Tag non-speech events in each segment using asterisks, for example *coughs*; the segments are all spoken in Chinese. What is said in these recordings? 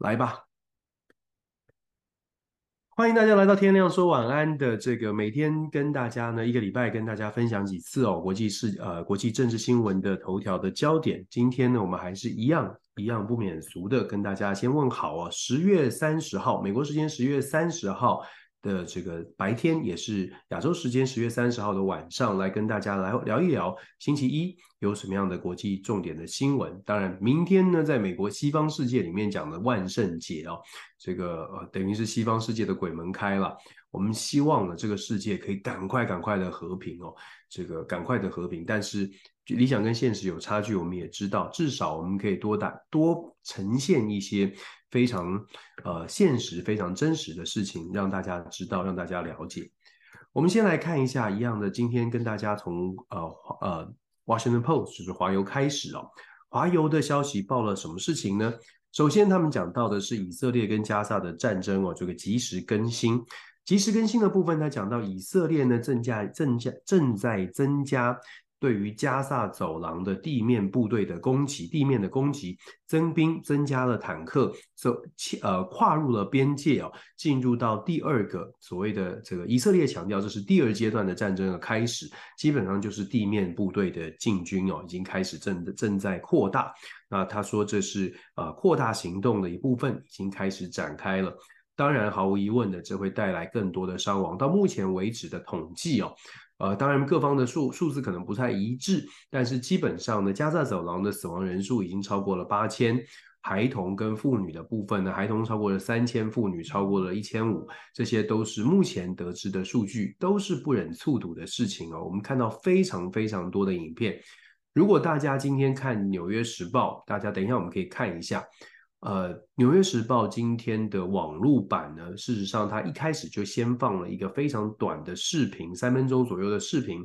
来吧，欢迎大家来到天亮说晚安的这个每天跟大家呢，一个礼拜跟大家分享几次哦，国际事呃国际政治新闻的头条的焦点。今天呢，我们还是一样一样不免俗的跟大家先问好哦。十月三十号，美国时间十月三十号。的这个白天也是亚洲时间十月三十号的晚上，来跟大家来聊一聊星期一有什么样的国际重点的新闻。当然，明天呢，在美国西方世界里面讲的万圣节哦，这个呃等于是西方世界的鬼门开了。我们希望呢，这个世界可以赶快赶快的和平哦，这个赶快的和平。但是理想跟现实有差距，我们也知道，至少我们可以多打多呈现一些。非常呃现实、非常真实的事情，让大家知道，让大家了解。我们先来看一下一样的，今天跟大家从呃呃 Washington Post 就是华邮开始哦。华邮的消息报了什么事情呢？首先，他们讲到的是以色列跟加萨的战争哦，这个及时更新。及时更新的部分，他讲到以色列呢正在正在正在增加。对于加萨走廊的地面部队的攻击，地面的攻击，增兵，增加了坦克，走，呃，跨入了边界哦，进入到第二个所谓的这个以色列强调这是第二阶段的战争的开始，基本上就是地面部队的进军哦，已经开始正正在扩大。那他说这是呃扩大行动的一部分，已经开始展开了。当然，毫无疑问的，这会带来更多的伤亡。到目前为止的统计哦。呃，当然，各方的数数字可能不太一致，但是基本上呢，加萨走廊的死亡人数已经超过了八千，孩童跟妇女的部分呢，孩童超过了三千，妇女超过了一千五，这些都是目前得知的数据，都是不忍卒睹的事情哦。我们看到非常非常多的影片，如果大家今天看《纽约时报》，大家等一下我们可以看一下。呃，《纽约时报》今天的网络版呢，事实上它一开始就先放了一个非常短的视频，三分钟左右的视频，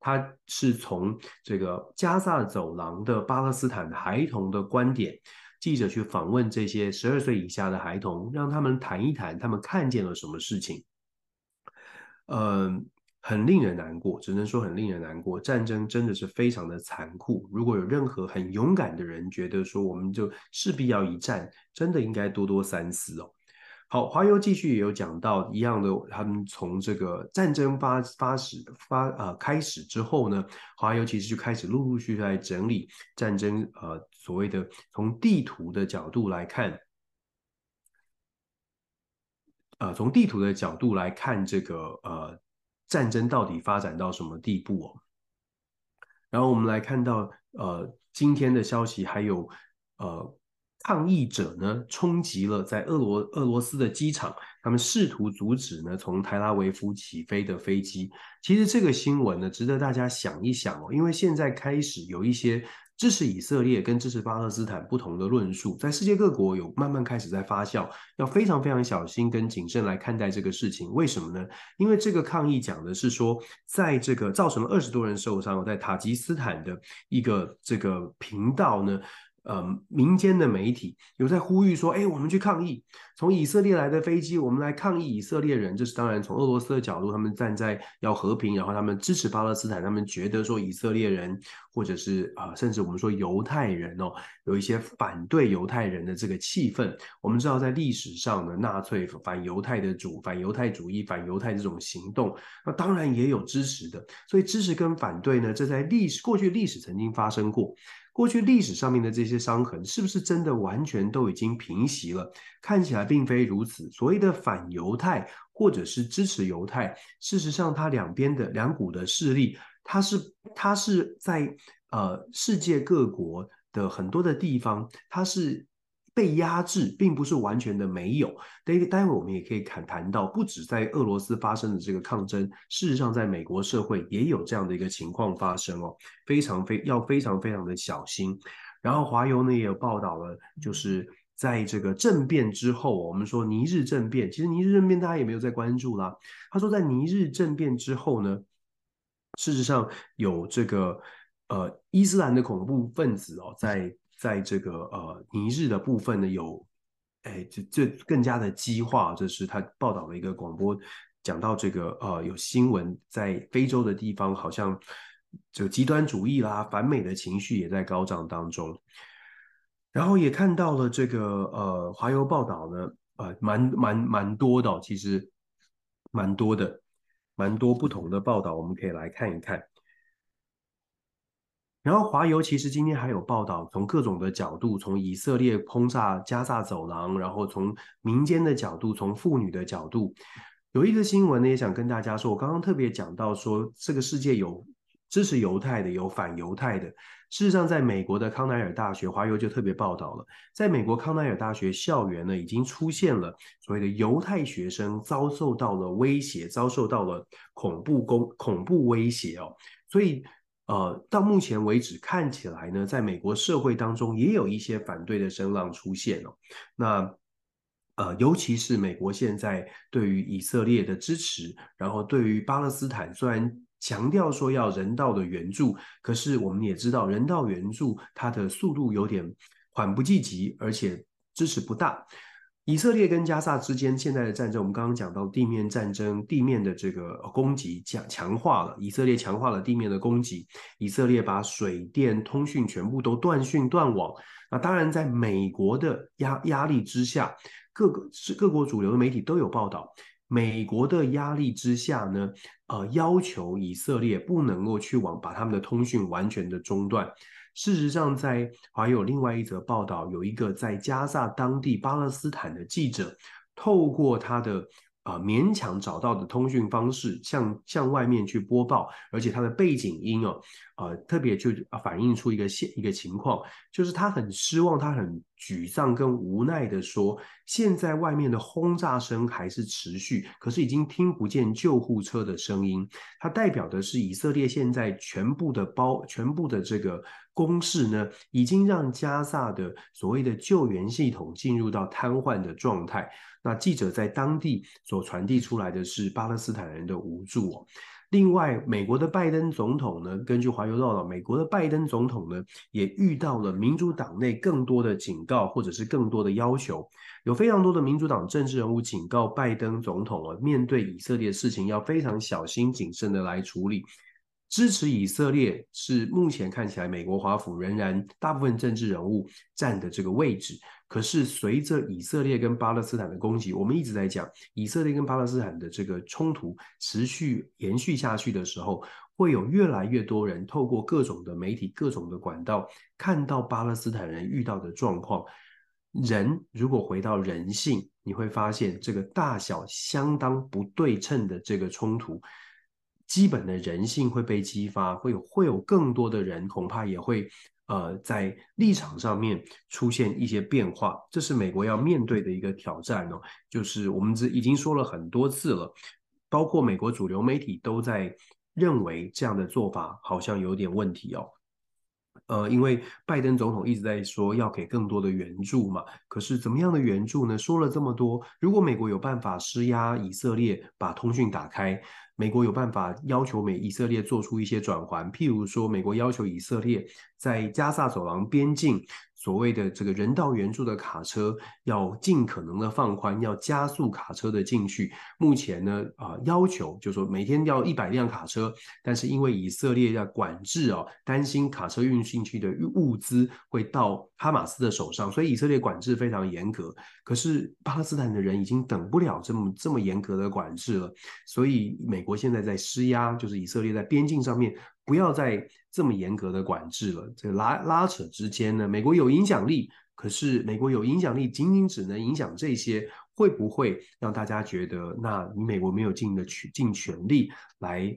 它是从这个加萨走廊的巴勒斯坦孩童的观点，记者去访问这些十二岁以下的孩童，让他们谈一谈他们看见了什么事情。嗯、很令人难过，只能说很令人难过。战争真的是非常的残酷。如果有任何很勇敢的人觉得说我们就势必要一战，真的应该多多三思哦。好，华油继续也有讲到一样的，他们从这个战争发发始发呃开始之后呢，华油其实就开始陆陆续续在整理战争呃所谓的从地图的角度来看，呃从地图的角度来看这个呃。战争到底发展到什么地步哦？然后我们来看到，呃，今天的消息还有，呃，抗议者呢冲击了在俄罗俄罗斯的机场，他们试图阻止呢从台拉维夫起飞的飞机。其实这个新闻呢值得大家想一想哦，因为现在开始有一些。支持以色列跟支持巴勒斯坦不同的论述，在世界各国有慢慢开始在发酵，要非常非常小心跟谨慎来看待这个事情。为什么呢？因为这个抗议讲的是说，在这个造成了二十多人受伤，在塔吉斯坦的一个这个频道呢。呃，民间的媒体有在呼吁说，哎，我们去抗议，从以色列来的飞机，我们来抗议以色列人。这是当然，从俄罗斯的角度，他们站在要和平，然后他们支持巴勒斯坦，他们觉得说以色列人，或者是啊、甚至我们说犹太人哦，有一些反对犹太人的这个气氛。我们知道，在历史上呢，纳粹反犹太的主、反犹太主义、反犹太这种行动，那当然也有支持的。所以支持跟反对呢，这在历史过去历史曾经发生过。过去历史上面的这些伤痕，是不是真的完全都已经平息了？看起来并非如此。所谓的反犹太或者是支持犹太，事实上，它两边的两股的势力，它是它是在呃世界各国的很多的地方，它是。被压制，并不是完全的没有。待待会我们也可以谈谈到，不止在俄罗斯发生的这个抗争，事实上在美国社会也有这样的一个情况发生哦，非常非要非常非常的小心。然后华邮呢也有报道了，就是在这个政变之后，我们说尼日政变，其实尼日政变大家也没有在关注啦。他说在尼日政变之后呢，事实上有这个呃伊斯兰的恐怖分子哦在。在这个呃尼日的部分呢，有，哎，这这更加的激化。这是他报道的一个广播，讲到这个呃有新闻在非洲的地方，好像这个极端主义啦、反美的情绪也在高涨当中。然后也看到了这个呃华邮报道呢，呃蛮蛮蛮多的，其实蛮多的，蛮多不同的报道，我们可以来看一看。然后华邮其实今天还有报道，从各种的角度，从以色列轰炸加萨走廊，然后从民间的角度，从妇女的角度，有一个新闻呢，也想跟大家说。我刚刚特别讲到说，这个世界有支持犹太的，有反犹太的。事实上，在美国的康奈尔大学，华邮就特别报道了，在美国康奈尔大学校园呢，已经出现了所谓的犹太学生遭受到了威胁，遭受到了恐怖攻恐怖威胁哦，所以。呃，到目前为止看起来呢，在美国社会当中也有一些反对的声浪出现哦。那呃，尤其是美国现在对于以色列的支持，然后对于巴勒斯坦虽然强调说要人道的援助，可是我们也知道人道援助它的速度有点缓不济急，而且支持不大。以色列跟加萨之间现在的战争，我们刚刚讲到地面战争，地面的这个攻击强强化了，以色列强化了地面的攻击，以色列把水电通讯全部都断讯断网。那当然，在美国的压压力之下，各个是各国主流的媒体都有报道，美国的压力之下呢，呃，要求以色列不能够去往把他们的通讯完全的中断。事实上，在还有另外一则报道，有一个在加萨当地巴勒斯坦的记者，透过他的啊、呃、勉强找到的通讯方式向，向向外面去播报，而且他的背景音哦，呃，特别就反映出一个现一个情况，就是他很失望，他很沮丧跟无奈的说，现在外面的轰炸声还是持续，可是已经听不见救护车的声音，它代表的是以色列现在全部的包，全部的这个。攻势呢，已经让加萨的所谓的救援系统进入到瘫痪的状态。那记者在当地所传递出来的是巴勒斯坦人的无助哦。另外，美国的拜登总统呢，根据华邮报道，美国的拜登总统呢，也遇到了民主党内更多的警告或者是更多的要求。有非常多的民主党政治人物警告拜登总统啊，面对以色列事情要非常小心谨慎的来处理。支持以色列是目前看起来美国华府仍然大部分政治人物占的这个位置。可是随着以色列跟巴勒斯坦的攻击，我们一直在讲以色列跟巴勒斯坦的这个冲突持续延续下去的时候，会有越来越多人透过各种的媒体、各种的管道看到巴勒斯坦人遇到的状况。人如果回到人性，你会发现这个大小相当不对称的这个冲突。基本的人性会被激发，会有会有更多的人恐怕也会呃在立场上面出现一些变化，这是美国要面对的一个挑战哦。就是我们这已经说了很多次了，包括美国主流媒体都在认为这样的做法好像有点问题哦。呃，因为拜登总统一直在说要给更多的援助嘛，可是怎么样的援助呢？说了这么多，如果美国有办法施压以色列把通讯打开。美国有办法要求美以色列做出一些转换，譬如说，美国要求以色列在加萨走廊边境。所谓的这个人道援助的卡车要尽可能的放宽，要加速卡车的进去。目前呢，啊、要求就是说每天要一百辆卡车，但是因为以色列要管制哦，担心卡车运进去的物资会到哈马斯的手上，所以以色列管制非常严格。可是巴勒斯坦的人已经等不了这么这么严格的管制了，所以美国现在在施压，就是以色列在边境上面不要再这么严格的管制了。这个拉拉扯之间呢，美国有影响力，可是美国有影响力，仅仅只能影响这些，会不会让大家觉得，那你美国没有尽的去尽全力来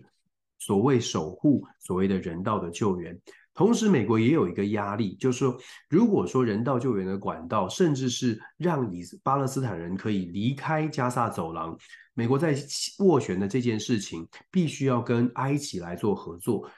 所谓守护所谓的人道的救援？同时，美国也有一个压力，就是说，如果说人道救援的管道，甚至是让以巴勒斯坦人可以离开加萨走廊，美国在斡旋的这件事情，必须要跟埃及来做合作。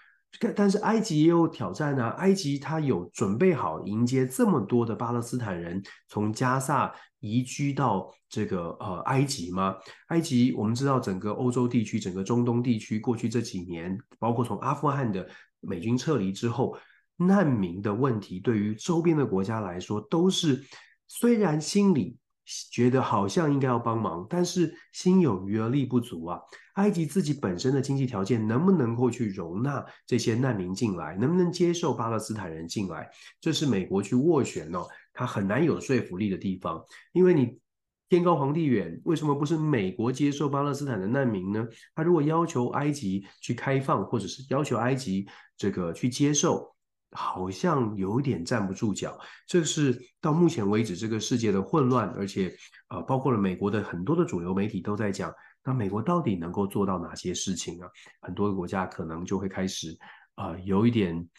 但是埃及也有挑战啊，埃及它有准备好迎接这么多的巴勒斯坦人从加萨移居到这个呃埃及吗？埃及我们知道，整个欧洲地区、整个中东地区，过去这几年，包括从阿富汗的。美军撤离之后，难民的问题对于周边的国家来说，都是虽然心里觉得好像应该要帮忙，但是心有余而力不足啊。埃及自己本身的经济条件能不能够去容纳这些难民进来，能不能接受巴勒斯坦人进来，这是美国去斡旋哦，他很难有说服力的地方，因为你。天高皇帝远，为什么不是美国接受巴勒斯坦的难民呢？他如果要求埃及去开放，或者是要求埃及这个去接受，好像有点站不住脚。这是到目前为止这个世界的混乱，而且呃，包括了美国的很多的主流媒体都在讲，那美国到底能够做到哪些事情啊？很多的国家可能就会开始啊、有一点。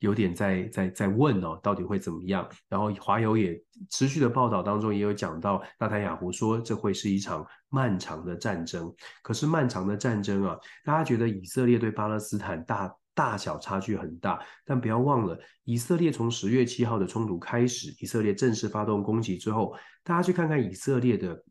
有点在在在问哦，到底会怎么样？然后华友也持续的报道当中也有讲到，纳坦雅胡说这会是一场漫长的战争。可是漫长的战争啊，大家觉得以色列对巴勒斯坦大大小差距很大，但不要忘了，以色列从十月七号的冲突开始，以色列正式发动攻击之后，大家去看看以色列的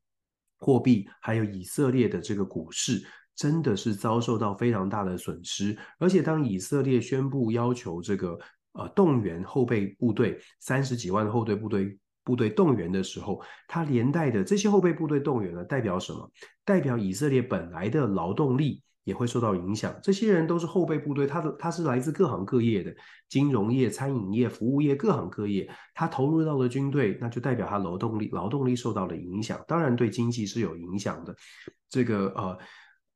货币，还有以色列的这个股市。真的是遭受到非常大的损失，而且当以色列宣布要求这个呃动员后备部队三十几万后备部队部队动员的时候，它连带的这些后备部队动员呢，代表什么？代表以色列本来的劳动力也会受到影响。这些人都是后备部队，他的他是来自各行各业的，金融业、餐饮业、服务业各行各业，他投入到了军队，那就代表他劳动力劳动力受到了影响，当然对经济是有影响的。这个呃。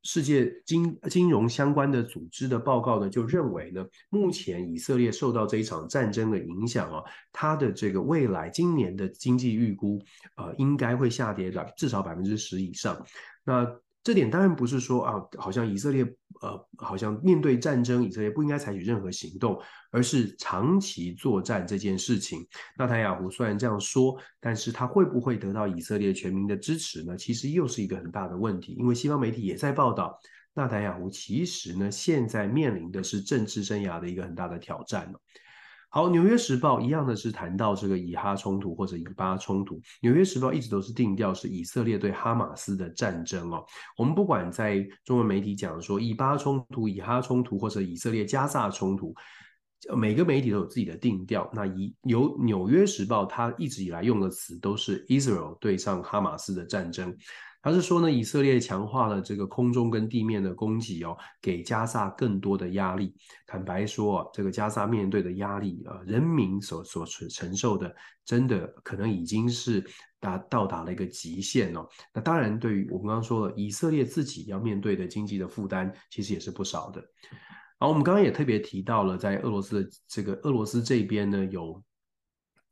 世界金金融相关的组织的报告呢，就认为呢，目前以色列受到这一场战争的影响啊，它的这个未来今年的经济预估，呃，应该会下跌的至少百分之十以上。那这点当然不是说啊，好像以色列呃，好像面对战争，以色列不应该采取任何行动，而是长期作战这件事情。纳坦雅胡虽然这样说，但是他会不会得到以色列全民的支持呢？其实又是一个很大的问题，因为西方媒体也在报道，纳坦雅胡其实呢，现在面临的是政治生涯的一个很大的挑战。好，《纽约时报》一样的是谈到这个以哈冲突或者以巴冲突，《纽约时报》一直都是定调是以色列对哈马斯的战争哦。我们不管在中文媒体讲说以巴冲突、以哈冲突或者以色列加萨冲突，每个媒体都有自己的定调。那以由《纽约时报》它一直以来用的词都是 Israel 对上哈马斯的战争。他是说呢，以色列强化了这个空中跟地面的攻击哦，给加萨更多的压力。坦白说啊，这个加萨面对的压力啊，人民所所承受的，真的可能已经是达到达了一个极限哦。那当然，对于我们刚刚说了，以色列自己要面对的经济的负担，其实也是不少的。好，我们刚刚也特别提到了，在俄罗斯的这个俄罗斯这边呢，有。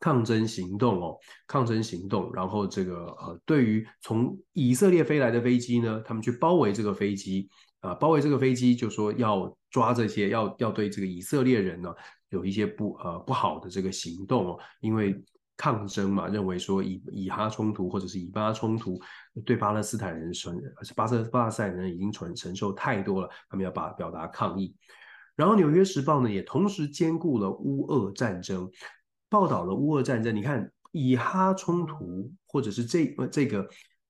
抗争行动哦，抗争行动，然后这个呃，对于从以色列飞来的飞机呢，他们去包围这个飞机啊、呃，包围这个飞机，就说要抓这些，要要对这个以色列人呢有一些不呃不好的这个行动哦，因为抗争嘛，认为说以以哈冲突或者是以巴冲突对巴勒斯坦人承巴勒巴勒斯坦人已经承承受太多了，他们要把表达抗议。然后《纽约时报》呢也同时兼顾了乌俄战争。报道了乌俄战争，你看以哈冲突，或者是这这个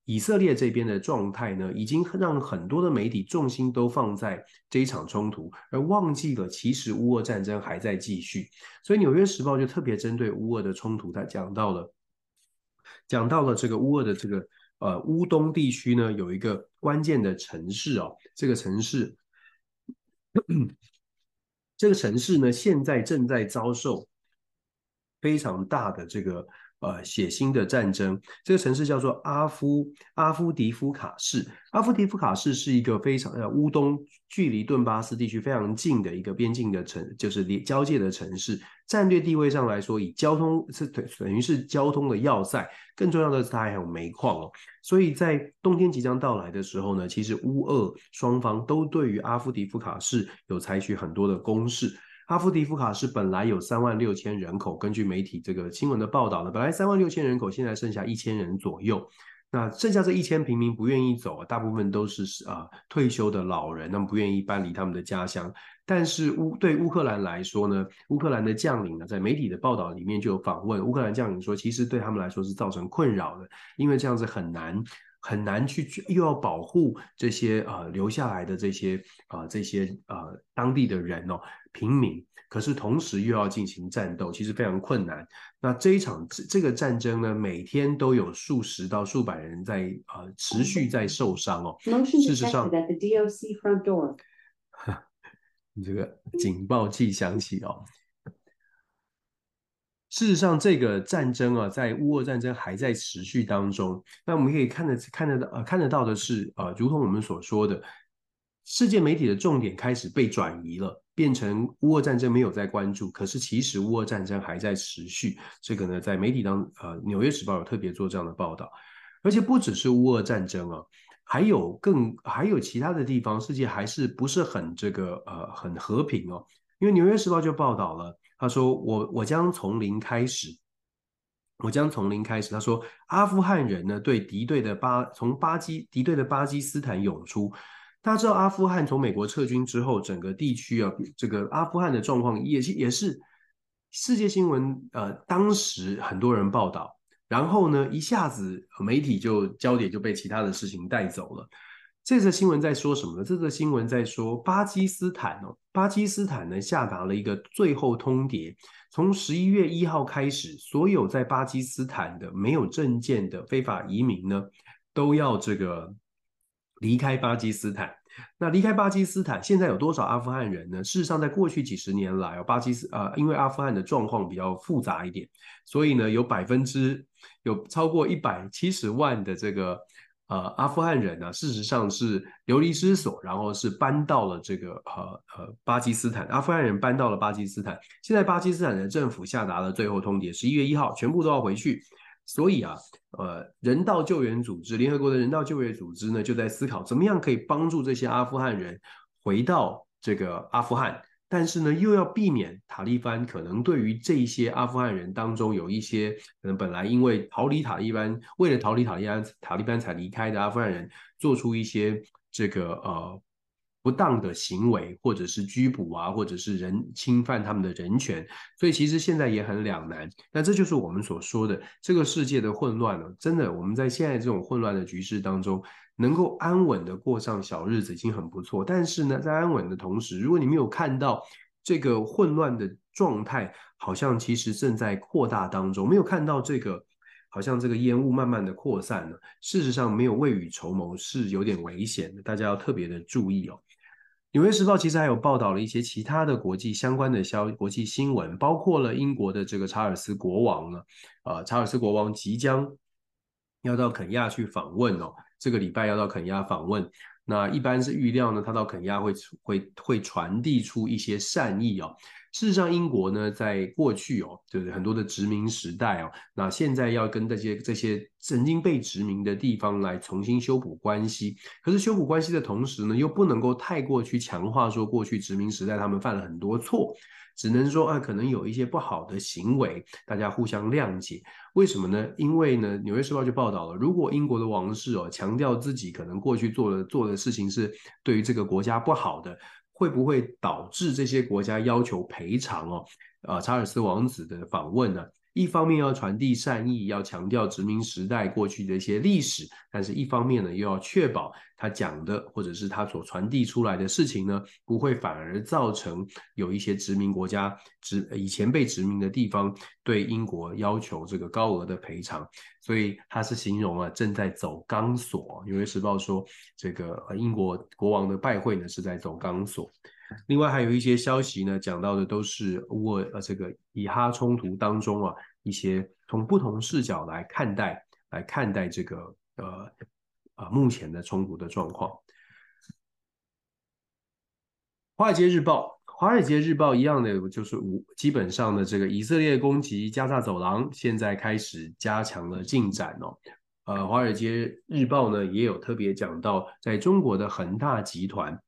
以色列这边的状态呢，已经让很多的媒体重心都放在这一场冲突，而忘记了其实乌俄战争还在继续。所以《纽约时报》就特别针对乌俄的冲突，它讲到了讲到了这个乌俄的这个呃乌东地区呢，有一个关键的城市哦，这个城市 *coughs* 这个城市呢，现在正在遭受。非常大的这个呃血腥的战争。这个城市叫做阿夫阿夫迪夫卡市。阿夫迪夫卡市是一个非常呃乌东距离顿巴斯地区非常近的一个边境的城，就是连交界的城市。战略地位上来说，以交通是等等于是交通的要塞。更重要的是，它还有煤矿哦。所以在冬天即将到来的时候呢，其实乌俄双方都对于阿夫迪夫卡市有采取很多的攻势。阿夫迪夫卡是本来有三万六千人口，根据媒体这个新闻的报道呢，本来三万六千人口，现在剩下一千人左右。那剩下这一千平民不愿意走，大部分都是啊、退休的老人，他们不愿意搬离他们的家乡。但是乌对乌克兰来说呢，乌克兰的将领呢，在媒体的报道里面就有访问乌克兰将领说，其实对他们来说是造成困扰的，因为这样子很难很难去又要保护这些呃留下来的这些啊、这些呃当地的人哦平民。可是同时又要进行战斗，其实非常困难。那这一场这个战争呢，每天都有数十到数百人在呃持续在受伤哦。事实上，*laughs* 你这个警报器响起哦。事实上，这个战争啊，在乌俄战争还在持续当中。那我们可以看得看得到呃看得到的是呃，如同我们所说的。世界媒体的重点开始被转移了，变成乌俄战争没有在关注，可是其实乌俄战争还在持续。这个呢，在媒体当呃，《纽约时报》有特别做这样的报道，而且不只是乌俄战争啊，还有更还有其他的地方，世界还是不是很这个呃很和平哦。因为《纽约时报》就报道了，他说我我将从零开始，我将从零开始。他说阿富汗人呢对敌对的巴从巴基敌对的巴基斯坦涌出。大家知道，阿富汗从美国撤军之后，整个地区啊，这个阿富汗的状况也是也是世界新闻。呃，当时很多人报道，然后呢，一下子媒体就焦点就被其他的事情带走了。这则新闻在说什么呢？这则新闻在说巴基斯坦哦，巴基斯坦呢下达了一个最后通牒，从十一月一号开始，所有在巴基斯坦的没有证件的非法移民呢，都要这个。离开巴基斯坦，那离开巴基斯坦，现在有多少阿富汗人呢？事实上，在过去几十年来，巴基斯呃，因为阿富汗的状况比较复杂一点，所以呢，有百分之有超过一百七十万的这个呃阿富汗人呢，事实上是流离失所，然后是搬到了这个呃呃巴基斯坦，阿富汗人搬到了巴基斯坦。现在巴基斯坦的政府下达了最后通牒，十一月一号全部都要回去。所以啊，呃，人道救援组织，联合国的人道救援组织呢，就在思考怎么样可以帮助这些阿富汗人回到这个阿富汗，但是呢，又要避免塔利班可能对于这些阿富汗人当中有一些可能本来因为逃离塔利班，为了逃离塔利班，塔利班才离开的阿富汗人，做出一些这个呃。不当的行为，或者是拘捕啊，或者是人侵犯他们的人权，所以其实现在也很两难。那这就是我们所说的这个世界的混乱了。真的，我们在现在这种混乱的局势当中，能够安稳的过上小日子已经很不错。但是呢，在安稳的同时，如果你没有看到这个混乱的状态，好像其实正在扩大当中，没有看到这个，好像这个烟雾慢慢的扩散了。事实上，没有未雨绸缪是有点危险的，大家要特别的注意哦。《纽约时报》其实还有报道了一些其他的国际相关的消国际新闻，包括了英国的这个查尔斯国王呢，呃，查尔斯国王即将要到肯亚去访问哦，这个礼拜要到肯亚访问。那一般是预料呢，他到肯亚会会会传递出一些善意哦。事实上，英国呢，在过去哦，就是很多的殖民时代哦，那现在要跟这些这些曾经被殖民的地方来重新修补关系。可是修补关系的同时呢，又不能够太过去强化说过去殖民时代他们犯了很多错，只能说啊，可能有一些不好的行为，大家互相谅解。为什么呢？因为呢，《纽约时报》就报道了，如果英国的王室哦强调自己可能过去做的做的事情是对于这个国家不好的。会不会导致这些国家要求赔偿哦？啊，查尔斯王子的访问呢？一方面要传递善意，要强调殖民时代过去的一些历史，但是一方面呢，又要确保他讲的或者是他所传递出来的事情呢，不会反而造成有一些殖民国家殖以前被殖民的地方对英国要求这个高额的赔偿。所以他是形容啊，正在走钢索。纽约时报说，这个英国国王的拜会呢是在走钢索。另外还有一些消息呢，讲到的都是我呃这个以哈冲突当中啊，一些从不同视角来看待来看待这个呃呃目前的冲突的状况。华尔街日报，华尔街日报一样的就是五，基本上的这个以色列攻击加萨走廊，现在开始加强了进展哦。呃，华尔街日报呢也有特别讲到，在中国的恒大集团，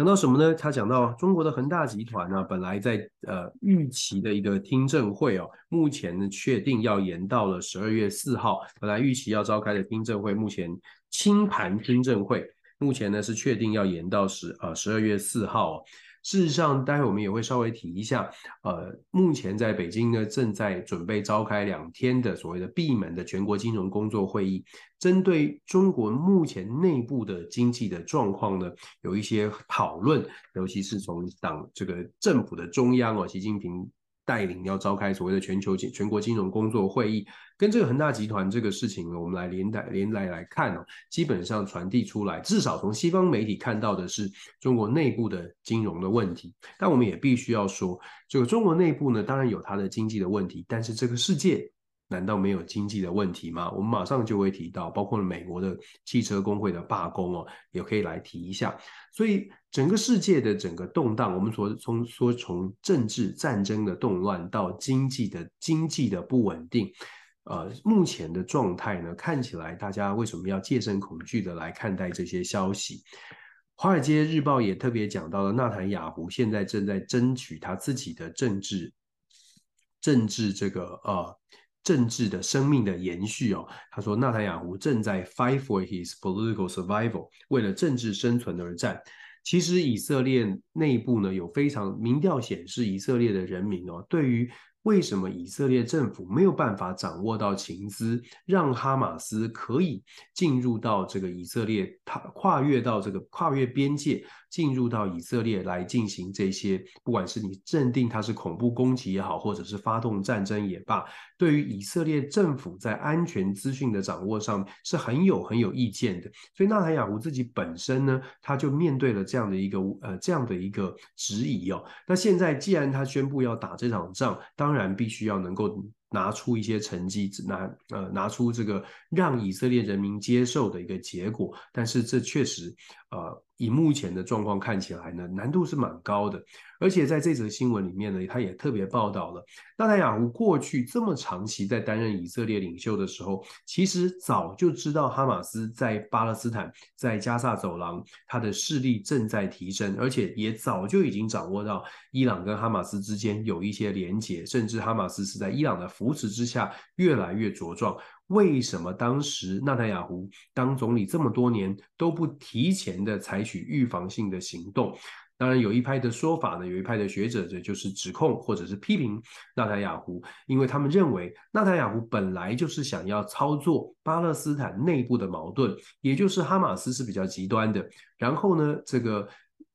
讲到什么呢？他讲到中国的恒大集团呢，本来在呃预期的一个听证会哦，目前呢确定要延到了十二月四号，本来预期要召开的听证会，目前清盘听证会。目前呢是确定要延到十呃十二月四号哦。事实上，待会我们也会稍微提一下。呃，目前在北京呢正在准备召开两天的所谓的闭门的全国金融工作会议，针对中国目前内部的经济的状况呢有一些讨论，尤其是从党这个政府的中央哦，习近平。带领要召开所谓的全球金全国金融工作会议，跟这个恒大集团这个事情呢，我们来连带连来来看哦，基本上传递出来，至少从西方媒体看到的是中国内部的金融的问题，但我们也必须要说，这个中国内部呢，当然有它的经济的问题，但是这个世界。难道没有经济的问题吗？我们马上就会提到，包括美国的汽车工会的罢工哦，也可以来提一下。所以整个世界的整个动荡，我们说从说从政治战争的动乱到经济的经济的不稳定，呃，目前的状态呢，看起来大家为什么要戒慎恐惧的来看待这些消息？华尔街日报也特别讲到了，纳坦雅胡现在正在争取他自己的政治政治这个呃。政治的生命的延续哦，他说，纳坦雅胡正在 fight for his political survival，为了政治生存而战。其实以色列内部呢，有非常民调显示，以色列的人民哦，对于。为什么以色列政府没有办法掌握到情资，让哈马斯可以进入到这个以色列，他跨越到这个跨越边界，进入到以色列来进行这些，不管是你认定它是恐怖攻击也好，或者是发动战争也罢，对于以色列政府在安全资讯的掌握上是很有很有意见的。所以纳坦雅胡自己本身呢，他就面对了这样的一个呃这样的一个质疑哦。那现在既然他宣布要打这场仗，当当然必须要能够拿出一些成绩，拿呃拿出这个让以色列人民接受的一个结果，但是这确实呃。以目前的状况看起来呢，难度是蛮高的。而且在这则新闻里面呢，他也特别报道了，纳坦雅胡过去这么长期在担任以色列领袖的时候，其实早就知道哈马斯在巴勒斯坦在加萨走廊，他的势力正在提升，而且也早就已经掌握到伊朗跟哈马斯之间有一些连结，甚至哈马斯是在伊朗的扶持之下越来越茁壮。为什么当时纳坦雅胡当总理这么多年都不提前的采取预防性的行动？当然，有一派的说法呢，有一派的学者这就是指控或者是批评纳坦雅胡，因为他们认为纳坦雅胡本来就是想要操作巴勒斯坦内部的矛盾，也就是哈马斯是比较极端的，然后呢，这个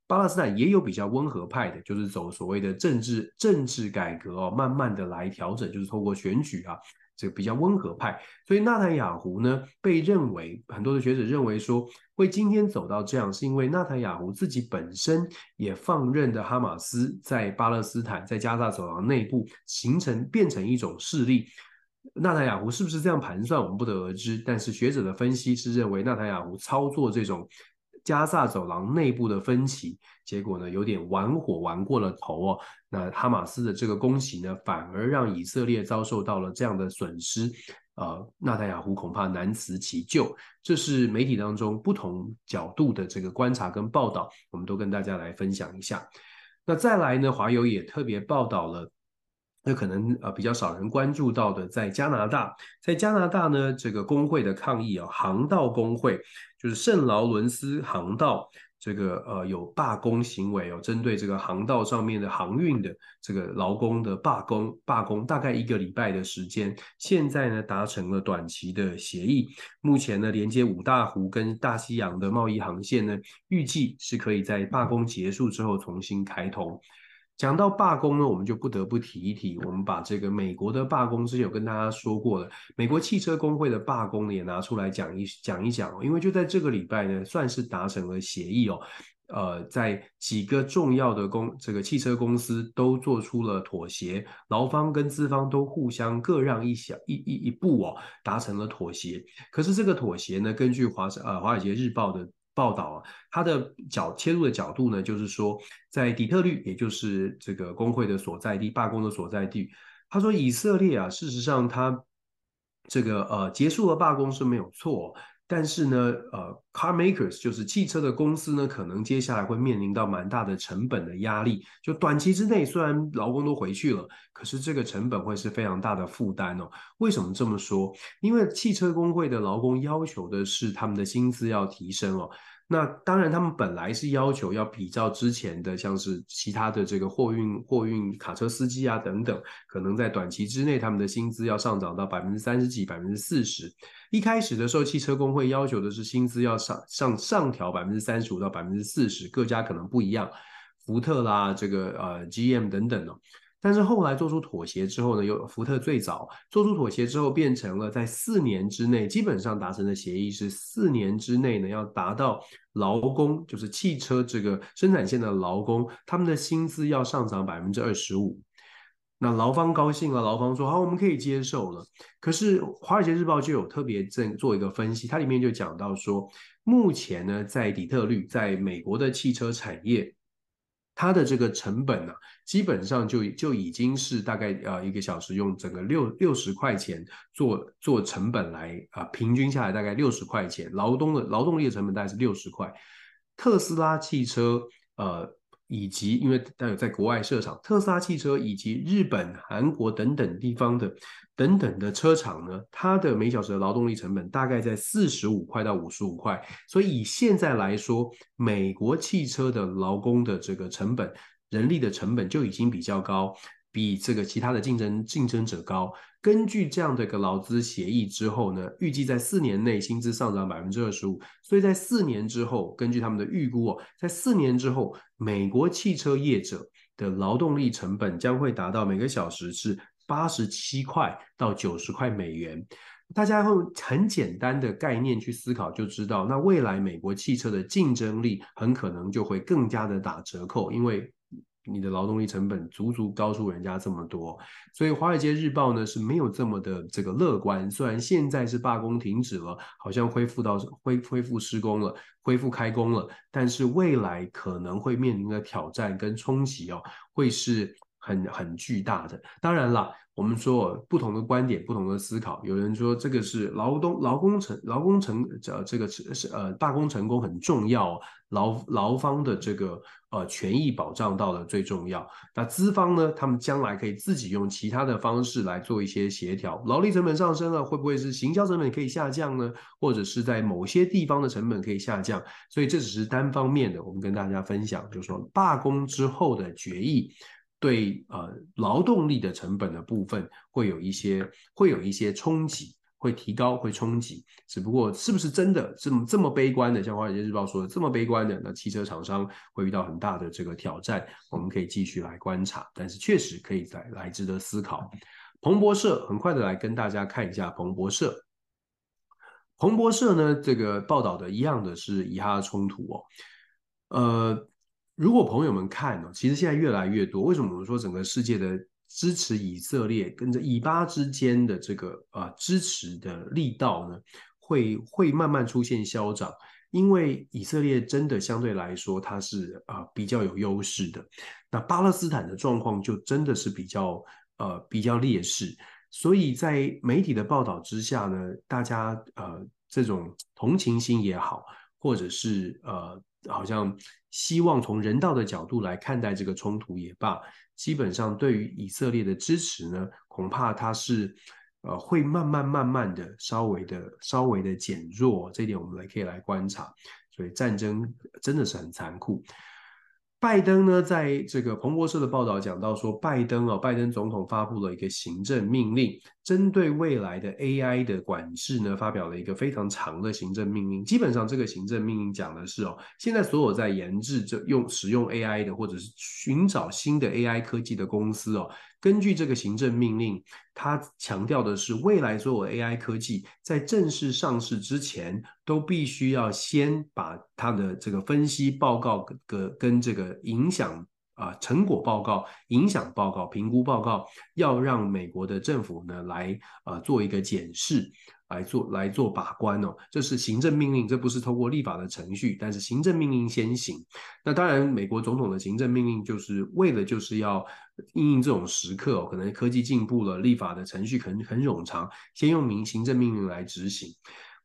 巴勒斯坦也有比较温和派的，就是走所谓的政治政治改革哦，慢慢的来调整，就是透过选举啊。这个比较温和派，所以纳坦雅胡呢，被认为很多的学者认为说，会今天走到这样，是因为纳坦雅胡自己本身也放任的哈马斯在巴勒斯坦在加萨走廊内部形成变成一种势力。纳坦雅胡是不是这样盘算，我们不得而知。但是学者的分析是认为，纳坦雅胡操作这种。加萨走廊内部的分歧，结果呢，有点玩火玩过了头哦。那哈马斯的这个攻击呢，反而让以色列遭受到了这样的损失。呃，纳坦雅胡恐怕难辞其咎。这是媒体当中不同角度的这个观察跟报道，我们都跟大家来分享一下。那再来呢，华友也特别报道了。那可能呃比较少人关注到的，在加拿大，在加拿大呢，这个工会的抗议啊，航道工会就是圣劳伦斯航道这个呃有罢工行为哦，针对这个航道上面的航运的这个劳工的罢工，罢工大概一个礼拜的时间，现在呢达成了短期的协议，目前呢连接五大湖跟大西洋的贸易航线呢，预计是可以在罢工结束之后重新开通。讲到罢工呢，我们就不得不提一提。我们把这个美国的罢工之前有跟大家说过了，美国汽车工会的罢工呢也拿出来讲一讲一讲。因为就在这个礼拜呢，算是达成了协议哦。呃，在几个重要的公这个汽车公司都做出了妥协，劳方跟资方都互相各让一小一一一步哦，达成了妥协。可是这个妥协呢，根据华呃华尔街日报的报道啊，他的角切入的角度呢，就是说在底特律，也就是这个工会的所在地，罢工的所在地，他说以色列啊，事实上他这个呃结束了罢工是没有错。但是呢，呃，car makers 就是汽车的公司呢，可能接下来会面临到蛮大的成本的压力。就短期之内，虽然劳工都回去了，可是这个成本会是非常大的负担哦。为什么这么说？因为汽车工会的劳工要求的是他们的薪资要提升哦。那当然，他们本来是要求要比照之前的，像是其他的这个货运货运卡车司机啊等等，可能在短期之内，他们的薪资要上涨到百分之三十几、百分之四十。一开始的时候，汽车工会要求的是薪资要上上上调百分之三十五到百分之四十，各家可能不一样，福特啦，这个呃 GM 等等哦。但是后来做出妥协之后呢，有福特最早做出妥协之后，变成了在四年之内，基本上达成的协议是四年之内呢，要达到劳工，就是汽车这个生产线的劳工，他们的薪资要上涨百分之二十五。那劳方高兴了，劳方说好，我们可以接受了。可是《华尔街日报》就有特别正做一个分析，它里面就讲到说，目前呢，在底特律，在美国的汽车产业。它的这个成本呢、基本上就就已经是大概呃一个小时用整个六六十块钱做做成本来啊、平均下来大概六十块钱，劳动的劳动力的成本大概是六十块。特斯拉汽车呃。以及因为它有在国外设厂，特斯拉汽车以及日本、韩国等等地方的等等的车厂呢，它的每小时的劳动力成本大概在四十五块到五十五块。所以以现在来说，美国汽车的劳工的这个成本、人力的成本就已经比较高。比这个其他的竞争竞争者高。根据这样的一个劳资协议之后呢，预计在四年内薪资上涨百分之二十五。所以在四年之后，根据他们的预估哦，在四年之后，美国汽车业者的劳动力成本将会达到每个小时是八十七块到九十块美元。大家用很简单的概念去思考，就知道那未来美国汽车的竞争力很可能就会更加的打折扣，因为。你的劳动力成本足足高出人家这么多，所以《华尔街日报》呢是没有这么的这个乐观。虽然现在是罢工停止了，好像恢复到恢恢复施工了，恢复开工了，但是未来可能会面临的挑战跟冲击哦，会是很很巨大的。当然了。我们说不同的观点，不同的思考。有人说这个是劳动劳工成劳工成呃这个是呃罢工成功很重要，劳劳方的这个呃权益保障到了最重要。那资方呢，他们将来可以自己用其他的方式来做一些协调。劳力成本上升了，会不会是行销成本可以下降呢？或者是在某些地方的成本可以下降？所以这只是单方面的，我们跟大家分享，就是说罢工之后的决议。对呃劳动力的成本的部分会有一些会有一些冲击，会提高会冲击，只不过是不是真的这么这么悲观的？像《华尔街日报》说的这么悲观的，那汽车厂商会遇到很大的这个挑战，我们可以继续来观察。但是确实可以再来值得思考。彭博社很快的来跟大家看一下彭博社。彭博社呢这个报道的一样的是以哈冲突哦，呃。如果朋友们看呢，其实现在越来越多。为什么我们说整个世界的支持以色列跟着以巴之间的这个啊支持的力道呢，会会慢慢出现消长？因为以色列真的相对来说它是啊比较有优势的。那巴勒斯坦的状况就真的是比较呃比较劣势。所以在媒体的报道之下呢，大家呃这种同情心也好，或者是呃。好像希望从人道的角度来看待这个冲突也罢，基本上对于以色列的支持呢，恐怕它是呃会慢慢慢慢的稍微的稍微的减弱，这一点我们来可以来观察。所以战争真的是很残酷。拜登呢，在这个彭博社的报道讲到说，拜登啊，拜登总统发布了一个行政命令，针对未来的 AI 的管制呢，发表了一个非常长的行政命令。基本上，这个行政命令讲的是哦，现在所有在研制这用使用 AI 的，或者是寻找新的 AI 科技的公司哦，根据这个行政命令，它强调的是，未来所有 AI 科技在正式上市之前，都必须要先把它的这个分析报告跟跟这个影响。啊，成果报告、影响报告、评估报告，要让美国的政府呢来呃做一个检视，来做来做把关哦。这是行政命令，这不是通过立法的程序，但是行政命令先行。那当然，美国总统的行政命令就是为了就是要应应这种时刻，可能科技进步了，立法的程序可能很冗长，先用明行政命令来执行。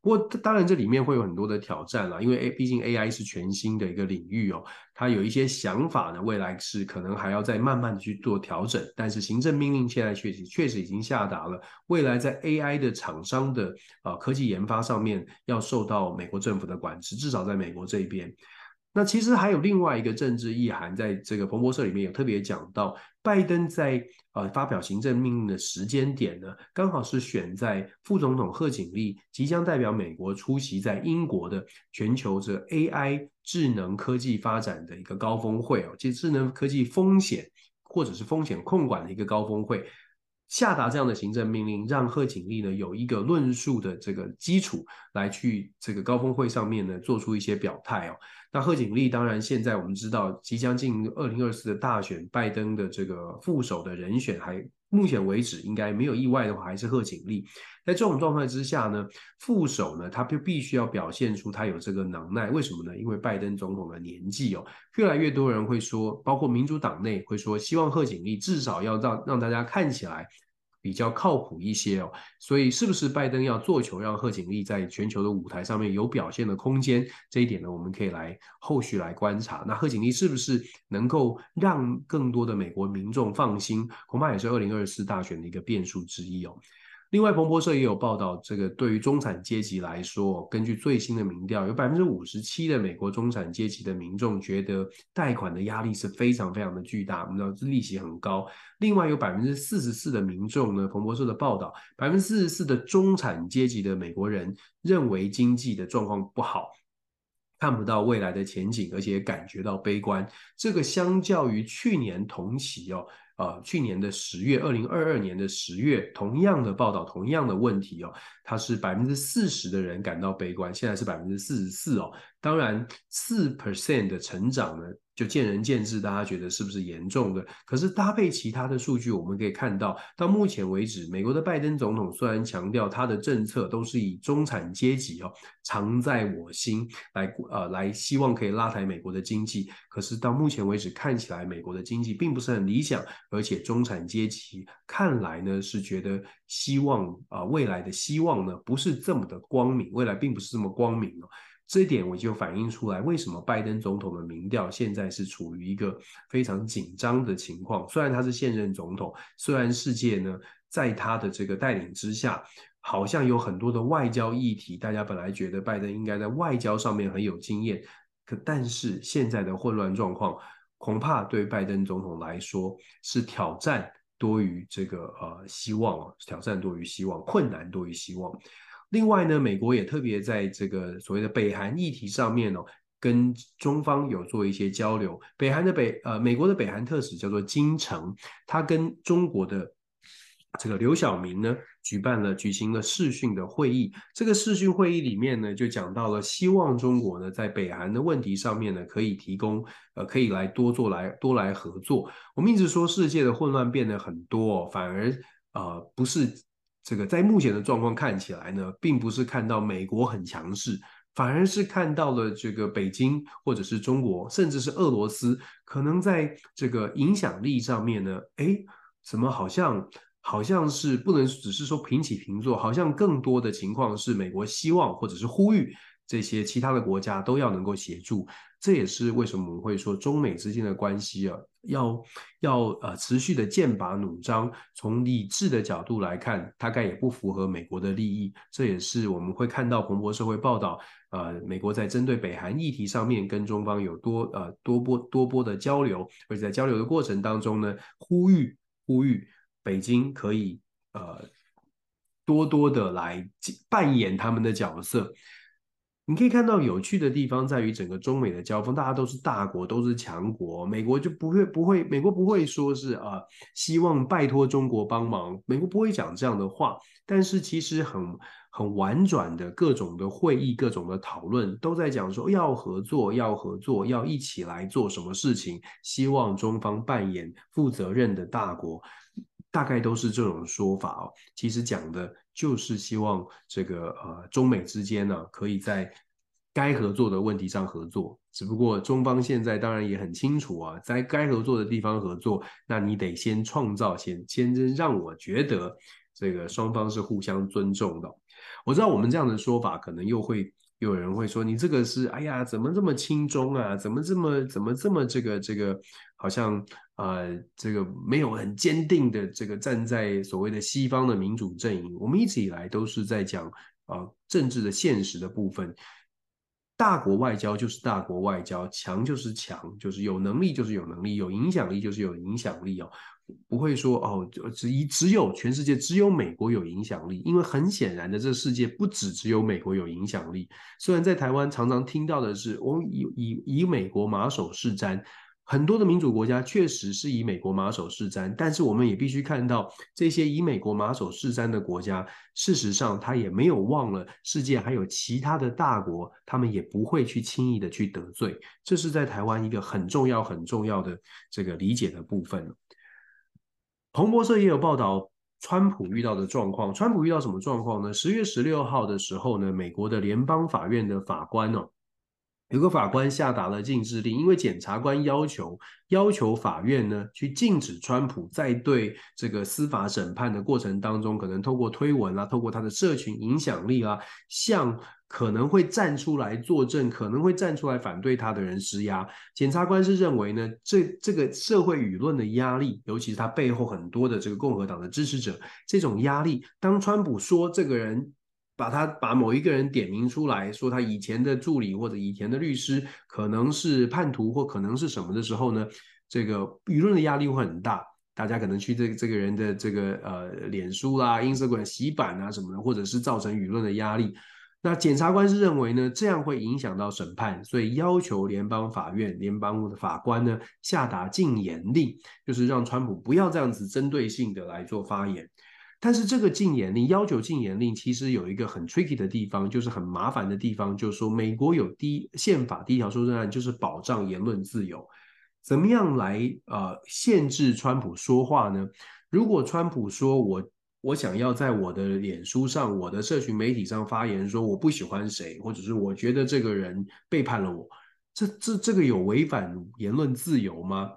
不过，当然这里面会有很多的挑战啦，因为 A 毕竟 AI 是全新的一个领域哦，它有一些想法呢，未来是可能还要再慢慢的去做调整。但是行政命令现在确实确实已经下达了，未来在 AI 的厂商的呃科技研发上面要受到美国政府的管制，至少在美国这边。那其实还有另外一个政治意涵，在这个彭博社里面有特别讲到，拜登在呃发表行政命令的时间点呢，刚好是选在副总统贺锦丽即将代表美国出席在英国的全球这 AI 智能科技发展的一个高峰会哦，即智能科技风险或者是风险控管的一个高峰会。下达这样的行政命令，让贺锦丽呢有一个论述的这个基础，来去这个高峰会上面呢做出一些表态哦。那贺锦丽当然现在我们知道，即将进入二零二四的大选，拜登的这个副手的人选还。目前为止，应该没有意外的话，还是贺锦丽。在这种状态之下呢，副手呢，他就必须要表现出他有这个能耐。为什么呢？因为拜登总统的年纪哦，越来越多人会说，包括民主党内会说，希望贺锦丽至少要让让大家看起来。比较靠谱一些哦，所以是不是拜登要做球，让贺锦丽在全球的舞台上面有表现的空间？这一点呢，我们可以来后续来观察。那贺锦丽是不是能够让更多的美国民众放心？恐怕也是二零二四大选的一个变数之一哦。另外，彭博社也有报道，这个对于中产阶级来说，根据最新的民调，有百分之五十七的美国中产阶级的民众觉得贷款的压力是非常非常的巨大，我们知道利息很高。另外，有百分之四十四的民众呢，彭博社的报道，百分之四十四的中产阶级的美国人认为经济的状况不好，看不到未来的前景，而且感觉到悲观。这个相较于去年同期哦。呃，去年的十月，二零二二年的十月，同样的报道，同样的问题哦，它是百分之四十的人感到悲观，现在是百分之四十四哦。当然，四 percent 的成长呢，就见仁见智，大家觉得是不是严重的？可是搭配其他的数据，我们可以看到，到目前为止，美国的拜登总统虽然强调他的政策都是以中产阶级哦，常在我心来呃来希望可以拉抬美国的经济，可是到目前为止看起来美国的经济并不是很理想，而且中产阶级看来呢是觉得希望啊、未来的希望呢不是这么的光明，未来并不是这么光明哦。这一点我就反映出来，为什么拜登总统的民调现在是处于一个非常紧张的情况。虽然他是现任总统，虽然世界呢在他的这个带领之下，好像有很多的外交议题，大家本来觉得拜登应该在外交上面很有经验，可但是现在的混乱状况，恐怕对拜登总统来说是挑战多于这个呃希望，挑战多于希望，困难多于希望。另外呢，美国也特别在这个所谓的北韩议题上面哦，跟中方有做一些交流。北韩的北呃，美国的北韩特使叫做金城，他跟中国的这个刘晓明呢，举办了举行了视讯的会议。这个视讯会议里面呢，就讲到了希望中国呢，在北韩的问题上面呢，可以提供呃，可以来多做来多来合作。我们一直说世界的混乱变得很多，反而呃不是。这个在目前的状况看起来呢，并不是看到美国很强势，反而是看到了这个北京或者是中国，甚至是俄罗斯，可能在这个影响力上面呢，哎，怎么好像好像是不能只是说平起平坐，好像更多的情况是美国希望或者是呼吁。这些其他的国家都要能够协助，这也是为什么我们会说中美之间的关系啊，要要呃持续的剑拔弩张。从理智的角度来看，大概也不符合美国的利益。这也是我们会看到彭博社会报道，呃，美国在针对北韩议题上面跟中方有多呃多波多波的交流，而且在交流的过程当中呢，呼吁呼吁北京可以呃多多的来扮演他们的角色。你可以看到有趣的地方在于整个中美的交锋，大家都是大国，都是强国，美国就不会不会，美国不会说是啊、希望拜托中国帮忙，美国不会讲这样的话。但是其实很很婉转的各种的会议，各种的讨论，都在讲说要合作，要合作，要一起来做什么事情，希望中方扮演负责任的大国，大概都是这种说法哦。其实讲的。就是希望这个呃中美之间呢，可以在该合作的问题上合作。只不过中方现在当然也很清楚啊，在该合作的地方合作，那你得先创造，先先让我觉得这个双方是互相尊重的。我知道我们这样的说法，可能又会。有人会说，你这个是，哎呀，怎么这么轻中啊？怎么这么怎么这么这个这个，好像呃，这个没有很坚定的这个站在所谓的西方的民主阵营。我们一直以来都是在讲啊、政治的现实的部分。大国外交就是大国外交，强就是强，就是有能力就是有能力，有影响力就是有影响力哦。不会说哦，只一只有全世界只有美国有影响力，因为很显然的，这世界不只只有美国有影响力。虽然在台湾常常听到的是，我们以以以美国马首是瞻，很多的民主国家确实是以美国马首是瞻，但是我们也必须看到，这些以美国马首是瞻的国家，事实上他也没有忘了世界还有其他的大国，他们也不会去轻易的去得罪。这是在台湾一个很重要很重要的这个理解的部分。彭博社也有报道，川普遇到的状况。川普遇到什么状况呢？十月十六号的时候呢，美国的联邦法院的法官哦，有个法官下达了禁制令，因为检察官要求要求法院呢去禁止川普在对这个司法审判的过程当中，可能透过推文啊，透过他的社群影响力啊，向。可能会站出来作证，可能会站出来反对他的人施压。检察官是认为呢，这这个社会舆论的压力，尤其是他背后很多的这个共和党的支持者，这种压力，当川普说这个人把他把某一个人点名出来说他以前的助理或者以前的律师可能是叛徒或可能是什么的时候呢，这个舆论的压力会很大，大家可能去这个这个人的这个呃脸书啦、Instagram 洗版啊什么的，或者是造成舆论的压力。那检察官是认为呢，这样会影响到审判，所以要求联邦法院、联邦的法官呢下达禁言令，就是让川普不要这样子针对性的来做发言。但是这个禁言令要求禁言令，其实有一个很 tricky 的地方，就是很麻烦的地方，就是说美国有第一宪法第一条修正案，就是保障言论自由。怎么样来呃限制川普说话呢？如果川普说我。我想要在我的脸书上、我的社群媒体上发言，说我不喜欢谁，或者是我觉得这个人背叛了我，这这这个有违反言论自由吗？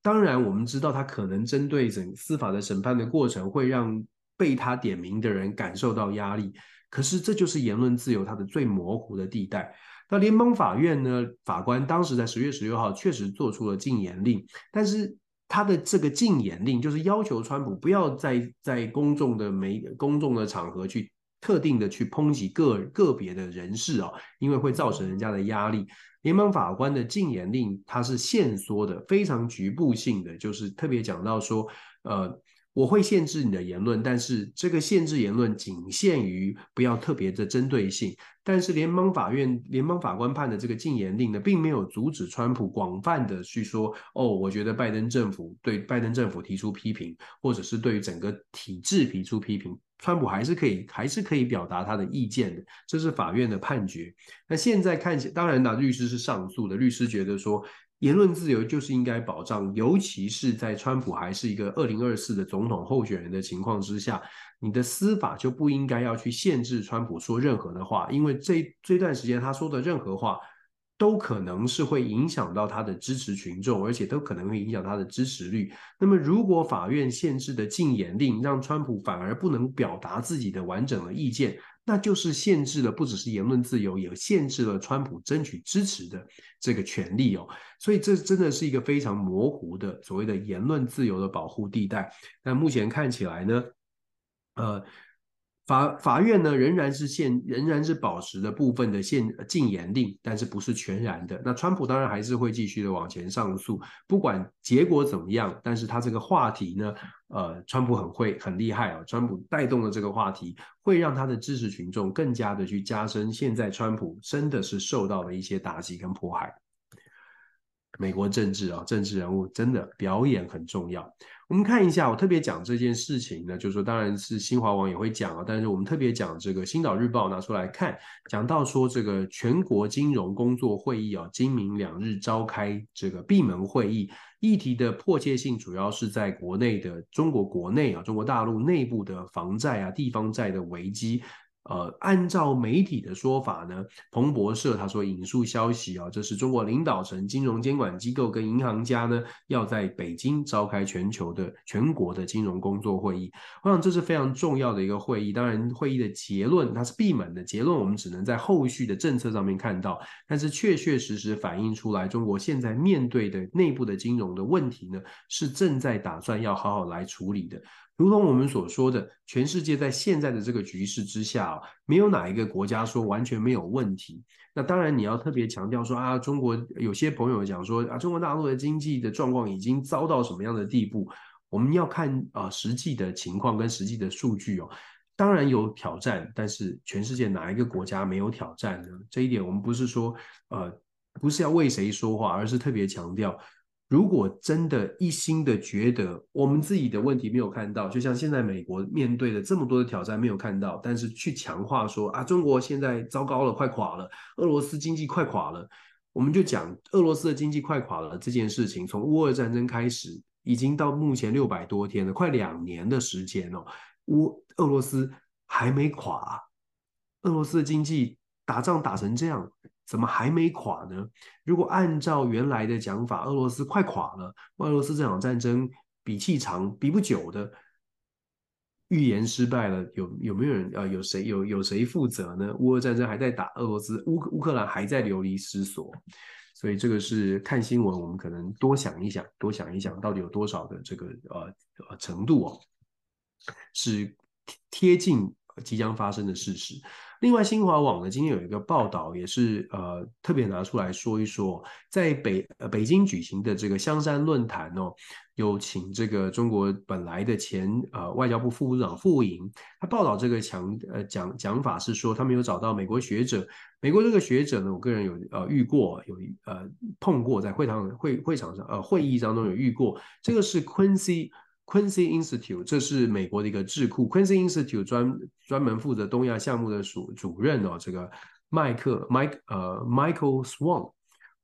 当然，我们知道他可能针对整司法的审判的过程，会让被他点名的人感受到压力。可是，这就是言论自由它的最模糊的地带。那联邦法院呢？法官当时在十月十六号确实做出了禁言令，但是。他的这个禁言令就是要求川普不要在在公众的媒公众的场合去特定的去抨击个个别的人士啊，因为会造成人家的压力。联邦法官的禁言令它是限缩的，非常局部性的，就是特别讲到说，呃。我会限制你的言论，但是这个限制言论仅限于不要特别的针对性。但是联邦法院联邦法官判的这个禁言令呢，并没有阻止川普广泛的去说哦，我觉得拜登政府对拜登政府提出批评，或者是对整个体制提出批评，川普还是可以还是可以表达他的意见的。这是法院的判决。那现在看起，当然呢，律师是上诉的，律师觉得说。言论自由就是应该保障，尤其是在川普还是一个二零二四的总统候选人的情况之下，你的司法就不应该要去限制川普说任何的话，因为这这段时间他说的任何话，都可能是会影响到他的支持群众，而且都可能会影响他的支持率。那么，如果法院限制的禁言令让川普反而不能表达自己的完整的意见，那就是限制了，不只是言论自由，也限制了川普争取支持的这个权利哦。所以这真的是一个非常模糊的所谓的言论自由的保护地带。那目前看起来呢，呃，法法院呢，仍然是限，仍然是保持了部分的限禁言令，但是不是全然的。那川普当然还是会继续的往前上诉，不管结果怎么样，但是他这个话题呢，呃，川普很会很厉害啊，川普带动的这个话题，会让他的支持群众更加的去加深，现在川普真的是受到了一些打击跟迫害。美国政治啊，政治人物真的表演很重要。我们看一下，我特别讲这件事情呢，就是说，当然是新华网也会讲啊，但是我们特别讲这个《星岛日报》拿出来看，讲到说这个全国金融工作会议啊，今明两日召开这个闭门会议，议题的迫切性主要是在国内的中国国内啊，中国大陆内部的房债啊、地方债的危机。呃，按照媒体的说法呢，彭博社他说引述消息啊，这是中国领导层、金融监管机构跟银行家呢，要在北京召开全球的全国的金融工作会议。我想这是非常重要的一个会议。当然，会议的结论它是闭门的，结论我们只能在后续的政策上面看到。但是确确实实反映出来，中国现在面对的内部的金融的问题呢，是正在打算要好好来处理的。如同我们所说的，全世界在现在的这个局势之下，没有哪一个国家说完全没有问题。那当然，你要特别强调说啊，中国有些朋友讲说啊，中国大陆的经济的状况已经糟到什么样的地步？我们要看啊实际的情况跟实际的数据哦。当然有挑战，但是全世界哪一个国家没有挑战呢？这一点我们不是说呃，不是要为谁说话，而是特别强调。如果真的一心的觉得我们自己的问题没有看到，就像现在美国面对的这么多的挑战没有看到，但是去强化说啊，中国现在糟糕了，快垮了，俄罗斯经济快垮了，我们就讲俄罗斯的经济快垮了这件事情，从乌俄战争开始，已经到目前六百多天了，快两年的时间哦，乌俄罗斯还没垮，俄罗斯的经济打仗打成这样。怎么还没垮呢？如果按照原来的讲法，俄罗斯快垮了。俄罗斯这场战争比气长，比不久的预言失败了。有有没有人啊？有谁有有谁负责呢？乌俄战争还在打，俄罗斯乌乌克兰还在流离失所。所以这个是看新闻，我们可能多想一想，多想一想，到底有多少的这个呃呃程度哦，是贴近即将发生的事实。另外，新华网呢今天有一个报道，也是呃特别拿出来说一说，在北呃北京举行的这个香山论坛哦，有请这个中国本来的前呃外交部副部长傅莹，他报道这个强呃讲讲法是说，他们有找到美国学者，美国这个学者呢，我个人有呃遇过，有呃碰过，在会堂会会场上呃会议当中有遇过，这个是 Quincy。Quincy Institute，这是美国的一个智库。Quincy Institute 专专门负责东亚项目的主主任哦，这个麦克 Mike 呃 Michael Swan，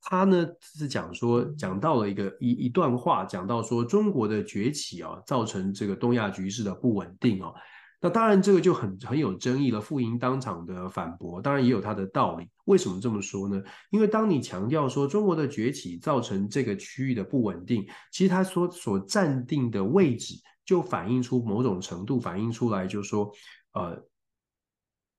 他呢是讲说讲到了一个一一段话，讲到说中国的崛起啊，造成这个东亚局势的不稳定哦。那当然，这个就很很有争议了。傅莹当场的反驳，当然也有他的道理。为什么这么说呢？因为当你强调说中国的崛起造成这个区域的不稳定，其实他所所暂定的位置就反映出某种程度，反映出来就是说，呃，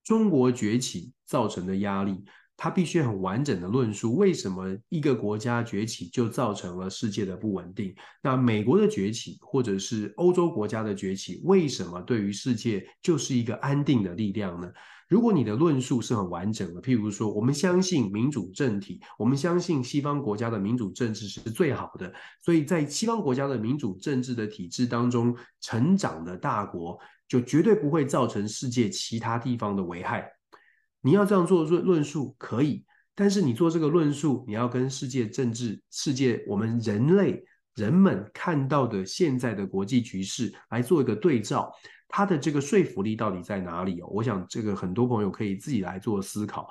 中国崛起造成的压力。他必须很完整的论述为什么一个国家崛起就造成了世界的不稳定。那美国的崛起或者是欧洲国家的崛起，为什么对于世界就是一个安定的力量呢？如果你的论述是很完整的，譬如说，我们相信民主政体，我们相信西方国家的民主政治是最好的，所以在西方国家的民主政治的体制当中成长的大国，就绝对不会造成世界其他地方的危害。你要这样做论论述可以，但是你做这个论述，你要跟世界政治、世界我们人类人们看到的现在的国际局势来做一个对照，它的这个说服力到底在哪里哦？我想这个很多朋友可以自己来做思考。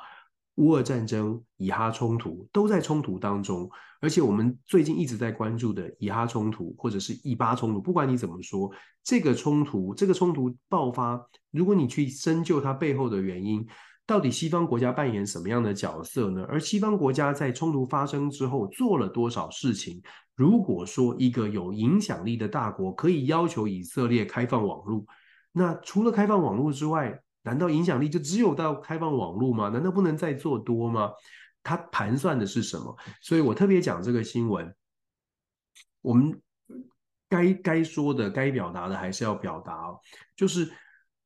乌俄战争、以哈冲突都在冲突当中，而且我们最近一直在关注的以哈冲突或者是以巴冲突，不管你怎么说，这个冲突这个冲突爆发，如果你去深究它背后的原因。到底西方国家扮演什么样的角色呢？而西方国家在冲突发生之后做了多少事情？如果说一个有影响力的大国可以要求以色列开放网络，那除了开放网络之外，难道影响力就只有到开放网络吗？难道不能再做多吗？他盘算的是什么？所以我特别讲这个新闻，我们该该说的、该表达的还是要表达，就是。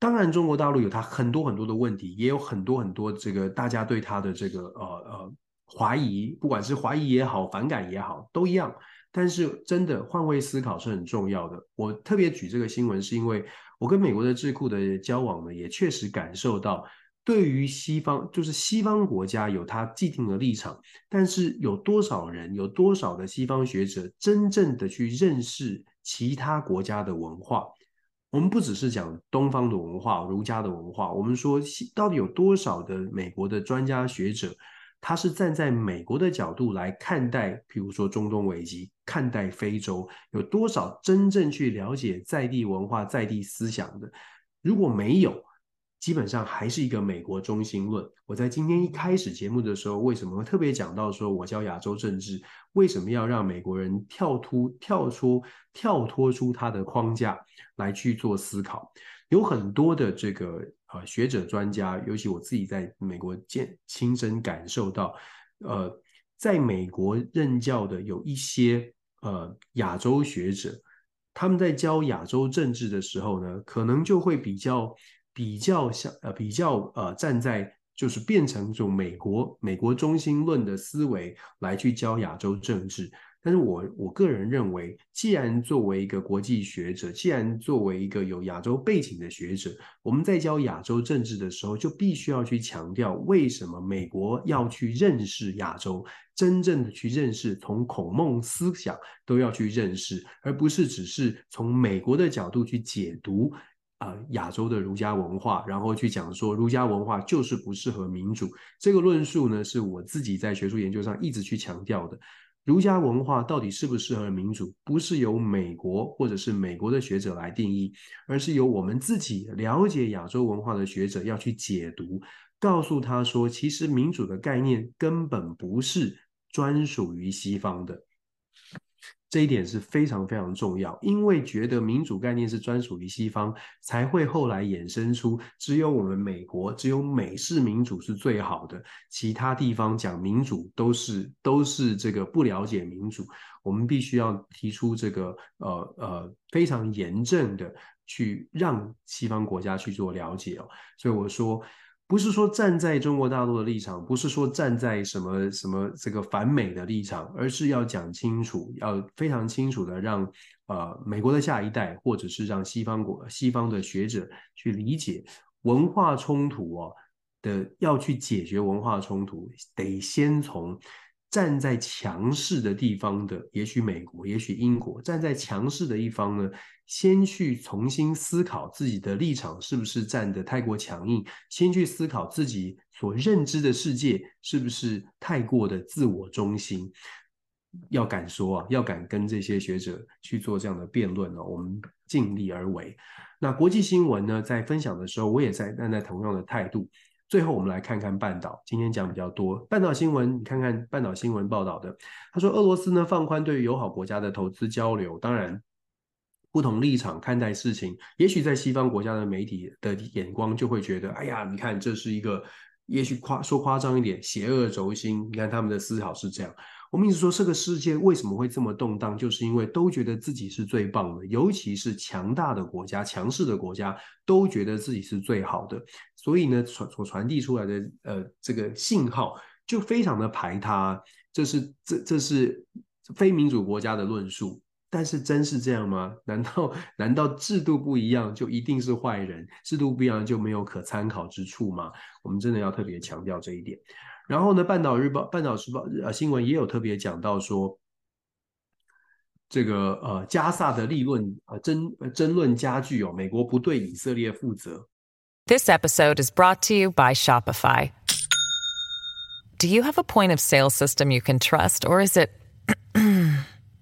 当然，中国大陆有它很多很多的问题，也有很多很多这个大家对它的这个呃呃怀疑，不管是怀疑也好，反感也好，都一样。但是真的换位思考是很重要的。我特别举这个新闻，是因为我跟美国的智库的交往呢，也确实感受到，对于西方，就是西方国家有它既定的立场，但是有多少人，有多少的西方学者真正的去认识其他国家的文化？我们不只是讲东方的文化、儒家的文化，我们说到底有多少的美国的专家学者，他是站在美国的角度来看待，比如说中东危机，看待非洲，有多少真正去了解在地文化、在地思想的？如果没有，基本上还是一个美国中心论。我在今天一开始节目的时候，为什么会特别讲到说，我教亚洲政治，为什么要让美国人跳脱、跳出、跳脱出他的框架来去做思考？有很多的这个呃学者专家，尤其我自己在美国见亲身感受到，呃，在美国任教的有一些呃亚洲学者，他们在教亚洲政治的时候呢，可能就会比较。比较像呃比较呃站在就是变成这种美国美国中心论的思维来去教亚洲政治，但是我我个人认为，既然作为一个国际学者，既然作为一个有亚洲背景的学者，我们在教亚洲政治的时候，就必须要去强调为什么美国要去认识亚洲，真正的去认识，从孔孟思想都要去认识，而不是只是从美国的角度去解读。啊，亚洲的儒家文化，然后去讲说儒家文化就是不适合民主。这个论述呢，是我自己在学术研究上一直去强调的。儒家文化到底适不适合民主，不是由美国或者是美国的学者来定义，而是由我们自己了解亚洲文化的学者要去解读，告诉他说，其实民主的概念根本不是专属于西方的。这一点是非常非常重要，因为觉得民主概念是专属于西方，才会后来衍生出只有我们美国，只有美式民主是最好的，其他地方讲民主都是都是这个不了解民主。我们必须要提出这个呃呃非常严正的去让西方国家去做了解哦。所以我说。不是说站在中国大陆的立场，不是说站在什么什么这个反美的立场，而是要讲清楚，要非常清楚的让呃美国的下一代，或者是让西方国西方的学者去理解文化冲突哦的，要去解决文化冲突，得先从。站在强势的地方的，也许美国，也许英国，站在强势的一方呢，先去重新思考自己的立场是不是站得太过强硬，先去思考自己所认知的世界是不是太过的自我中心，要敢说啊，要敢跟这些学者去做这样的辩论呢，我们尽力而为。那国际新闻呢，在分享的时候，我也在站在同样的态度。最后，我们来看看半岛。今天讲比较多半岛新闻，你看看半岛新闻报道的。他说，俄罗斯呢放宽对于友好国家的投资交流，当然不同立场看待事情，也许在西方国家的媒体的眼光就会觉得，哎呀，你看这是一个，也许夸说夸张一点，邪恶轴心。你看他们的思考是这样。我们一直说这个世界为什么会这么动荡，就是因为都觉得自己是最棒的，尤其是强大的国家、强势的国家都觉得自己是最好的，所以呢，传所传递出来的呃这个信号就非常的排他，这是这这是非民主国家的论述。但是真是这样吗？*laughs* 难道难道制度不一样就一定是坏人？制度不一样就没有可参考之处吗？我们真的要特别强调这一点。然后呢，半岛日报、半岛时报呃新闻也有特别讲到说，这个呃加萨的立论呃争争论加剧哦，美国不对以色列负责。This episode is brought to you by Shopify. Do you have a point of sale system you can trust, or is it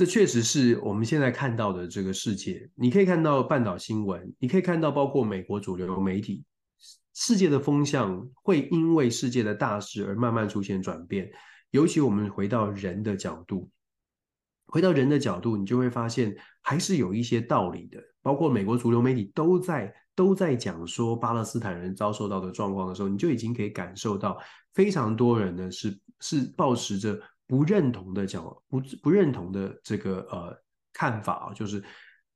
这确实是我们现在看到的这个世界。你可以看到半岛新闻，你可以看到包括美国主流媒体，世界的风向会因为世界的大事而慢慢出现转变。尤其我们回到人的角度，回到人的角度，你就会发现还是有一些道理的。包括美国主流媒体都在都在讲说巴勒斯坦人遭受到的状况的时候，你就已经可以感受到非常多人呢是是抱持着不认同的角不不认同的这个呃看法啊，就是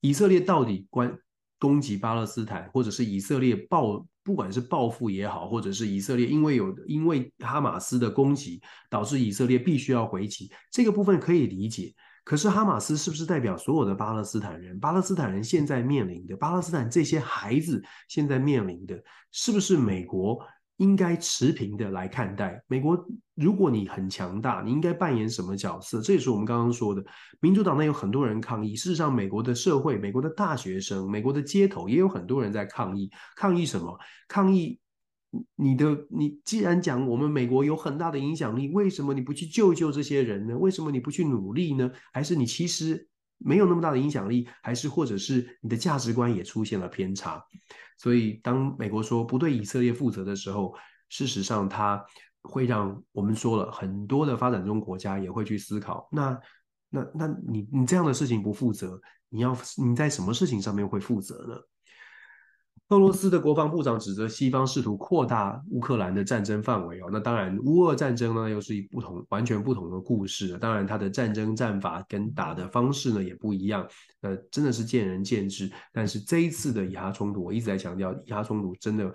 以色列到底关。攻击巴勒斯坦，或者是以色列报，不管是报复也好，或者是以色列因为有因为哈马斯的攻击，导致以色列必须要回击，这个部分可以理解。可是哈马斯是不是代表所有的巴勒斯坦人？巴勒斯坦人现在面临的，巴勒斯坦这些孩子现在面临的，是不是美国？应该持平的来看待美国。如果你很强大，你应该扮演什么角色？这也是我们刚刚说的。民主党内有很多人抗议。事实上，美国的社会、美国的大学生、美国的街头也有很多人在抗议。抗议什么？抗议你的你既然讲我们美国有很大的影响力，为什么你不去救救这些人呢？为什么你不去努力呢？还是你其实没有那么大的影响力？还是或者是你的价值观也出现了偏差？所以，当美国说不对以色列负责的时候，事实上，它会让我们说了很多的发展中国家也会去思考。那、那、那你你这样的事情不负责，你要你在什么事情上面会负责呢？俄罗斯的国防部长指责西方试图扩大乌克兰的战争范围哦，那当然乌俄战争呢又是一不同完全不同的故事，当然它的战争战法跟打的方式呢也不一样，呃，真的是见仁见智。但是这一次的以哈冲突，我一直在强调，以哈冲突真的。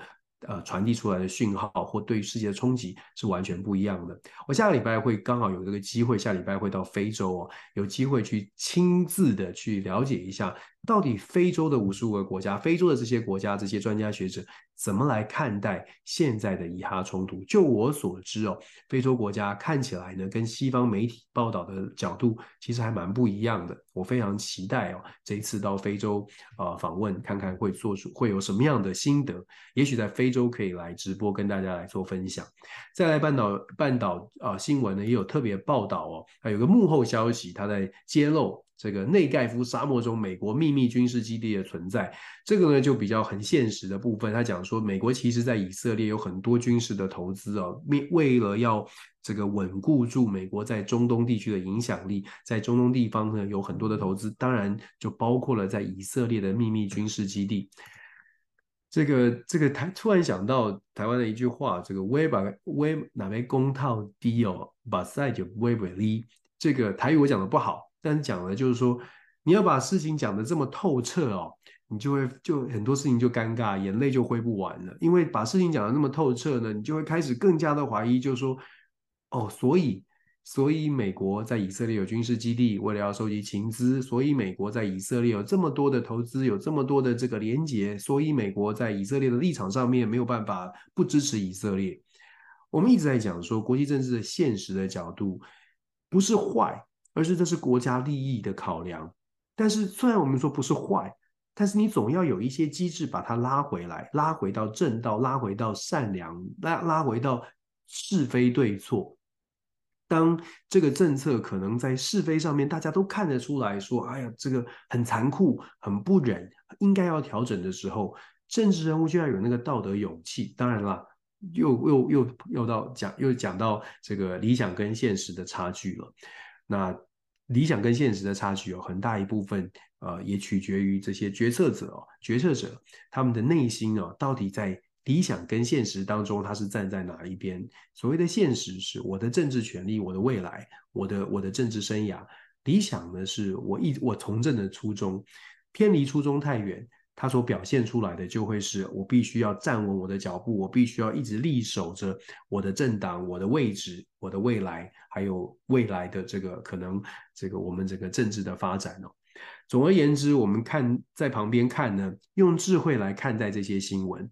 呃，传递出来的讯号或对世界的冲击是完全不一样的。我下个礼拜会刚好有这个机会，下礼拜会到非洲哦，有机会去亲自的去了解一下，到底非洲的五十五个国家，非洲的这些国家，这些专家学者。怎么来看待现在的以哈冲突？就我所知哦，非洲国家看起来呢，跟西方媒体报道的角度其实还蛮不一样的。我非常期待哦，这一次到非洲啊、访问，看看会做出会有什么样的心得。也许在非洲可以来直播跟大家来做分享。再来半岛半岛啊、新闻呢，也有特别报道哦，还有个幕后消息，他在揭露。这个内盖夫沙漠中，美国秘密军事基地的存在，这个呢就比较很现实的部分。他讲说，美国其实在以色列有很多军事的投资哦，为为了要这个稳固住美国在中东地区的影响力，在中东地方呢有很多的投资，当然就包括了在以色列的秘密军事基地。这个这个台突然想到台湾的一句话，这个威把威哪边公套低哦，把赛就威为利。这个台语我讲的不好。但讲的就是说，你要把事情讲得这么透彻哦，你就会就很多事情就尴尬，眼泪就挥不完了。因为把事情讲得那么透彻呢，你就会开始更加的怀疑，就是说，哦，所以所以美国在以色列有军事基地，为了要收集情资，所以美国在以色列有这么多的投资，有这么多的这个连结，所以美国在以色列的立场上面没有办法不支持以色列。我们一直在讲说，国际政治的现实的角度不是坏。而是这是国家利益的考量，但是虽然我们说不是坏，但是你总要有一些机制把它拉回来，拉回到正道，拉回到善良，拉拉回到是非对错。当这个政策可能在是非上面大家都看得出来说，哎呀，这个很残酷，很不忍，应该要调整的时候，政治人物就要有那个道德勇气。当然了，又又又又到讲又讲到这个理想跟现实的差距了，那。理想跟现实的差距有很大一部分，呃，也取决于这些决策者哦，决策者他们的内心哦，到底在理想跟现实当中，他是站在哪一边？所谓的现实是我的政治权利，我的未来，我的我的政治生涯；理想呢，是我一我从政的初衷，偏离初衷太远。他所表现出来的就会是我必须要站稳我的脚步，我必须要一直力守着我的政党、我的位置、我的未来，还有未来的这个可能，这个我们这个政治的发展哦。总而言之，我们看在旁边看呢，用智慧来看待这些新闻，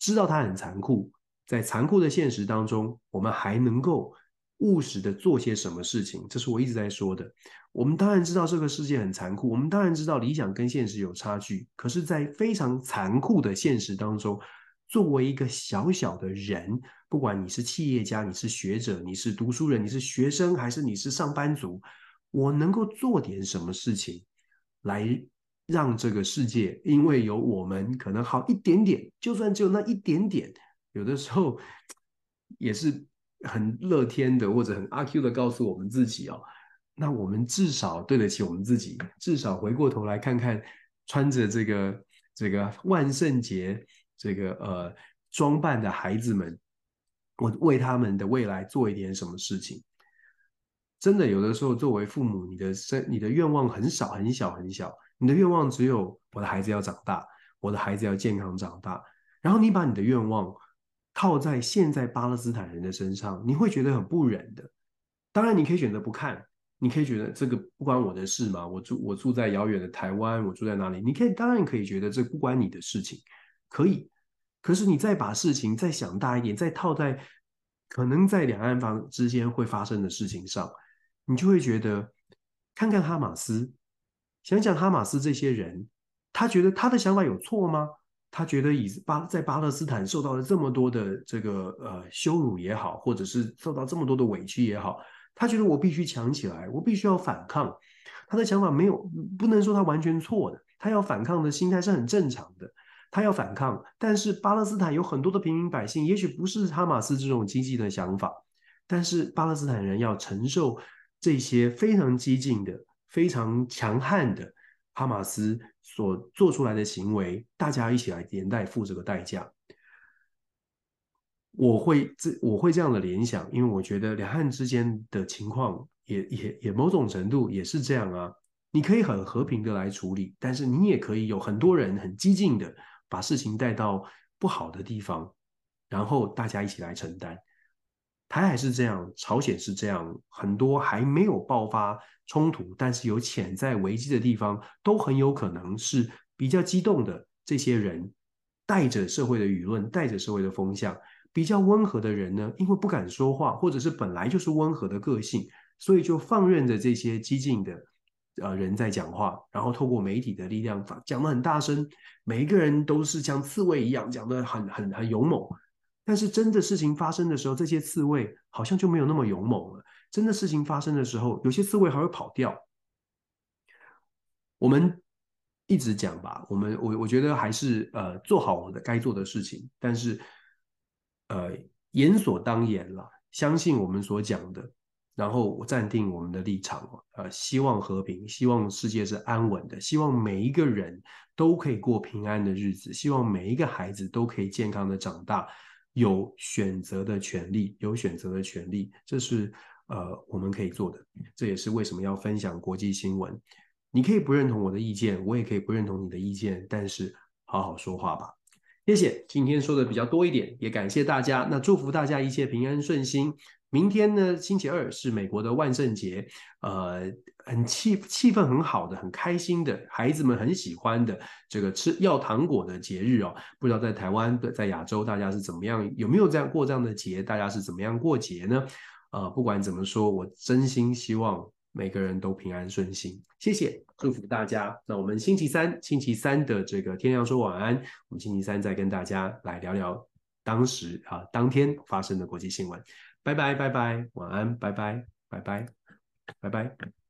知道它很残酷，在残酷的现实当中，我们还能够务实的做些什么事情？这是我一直在说的。我们当然知道这个世界很残酷，我们当然知道理想跟现实有差距。可是，在非常残酷的现实当中，作为一个小小的人，不管你是企业家，你是学者，你是读书人，你是学生，还是你是上班族，我能够做点什么事情，来让这个世界因为有我们可能好一点点，就算只有那一点点，有的时候 *laughs* 也是。很乐天的或者很阿 Q 的告诉我们自己哦，那我们至少对得起我们自己，至少回过头来看看穿着这个这个万圣节这个呃装扮的孩子们，我为他们的未来做一点什么事情。真的有的时候，作为父母，你的生你的愿望很少很小很小，你的愿望只有我的孩子要长大，我的孩子要健康长大。然后你把你的愿望套在现在巴勒斯坦人的身上，你会觉得很不忍的。当然，你可以选择不看，你可以觉得这个不关我的事嘛。我住我住在遥远的台湾，我住在哪里？你可以当然可以觉得这不关你的事情，可以。可是你再把事情再想大一点，再套在可能在两岸方之间会发生的事情上。你就会觉得，看看哈马斯，想想哈马斯这些人，他觉得他的想法有错吗？他觉得以巴在巴勒斯坦受到了这么多的这个呃羞辱也好，或者是受到这么多的委屈也好，他觉得我必须强起来，我必须要反抗。他的想法没有，不能说他完全错的，他要反抗的心态是很正常的，他要反抗。但是巴勒斯坦有很多的平民百姓，也许不是哈马斯这种激进的想法，但是巴勒斯坦人要承受。这些非常激进的、非常强悍的哈马斯所做出来的行为，大家一起来连带付这个代价。我会这我会这样的联想，因为我觉得两岸之间的情况也也也某种程度也是这样啊。你可以很和平的来处理，但是你也可以有很多人很激进的把事情带到不好的地方，然后大家一起来承担。台海是这样，朝鲜是这样，很多还没有爆发冲突，但是有潜在危机的地方，都很有可能是比较激动的这些人，带着社会的舆论，带着社会的风向。比较温和的人呢，因为不敢说话，或者是本来就是温和的个性，所以就放任着这些激进的呃人在讲话，然后透过媒体的力量讲得很大声，每一个人都是像刺猬一样讲得很很很勇猛。但是真的事情发生的时候，这些刺猬好像就没有那么勇猛了。真的事情发生的时候，有些刺猬还会跑掉。我们一直讲吧，我们我我觉得还是呃做好我的该做的事情。但是呃言所当言了，相信我们所讲的，然后我暂定我们的立场，呃希望和平，希望世界是安稳的，希望每一个人都可以过平安的日子，希望每一个孩子都可以健康的长大。有选择的权利，有选择的权利，这是呃我们可以做的。这也是为什么要分享国际新闻。你可以不认同我的意见，我也可以不认同你的意见，但是好好说话吧。谢谢，今天说的比较多一点，也感谢大家。那祝福大家一切平安顺心。明天呢，星期二是美国的万圣节，呃，很气气氛很好的，很开心的，孩子们很喜欢的这个吃要糖果的节日哦。不知道在台湾，在亚洲大家是怎么样，有没有这样过这样的节？大家是怎么样过节呢？呃，不管怎么说，我真心希望每个人都平安顺心。谢谢，祝福大家。那我们星期三，星期三的这个天亮说晚安，我们星期三再跟大家来聊聊当时啊当天发生的国际新闻。拜拜拜拜，晚安，拜拜拜拜拜拜。